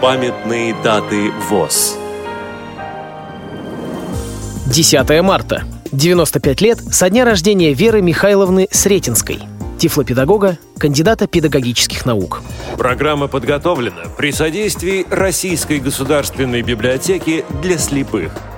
Памятные даты ВОЗ. 10 марта. 95 лет со дня рождения Веры Михайловны Сретенской, тифлопедагога, кандидата педагогических наук. Программа подготовлена при содействии Российской государственной библиотеки для слепых –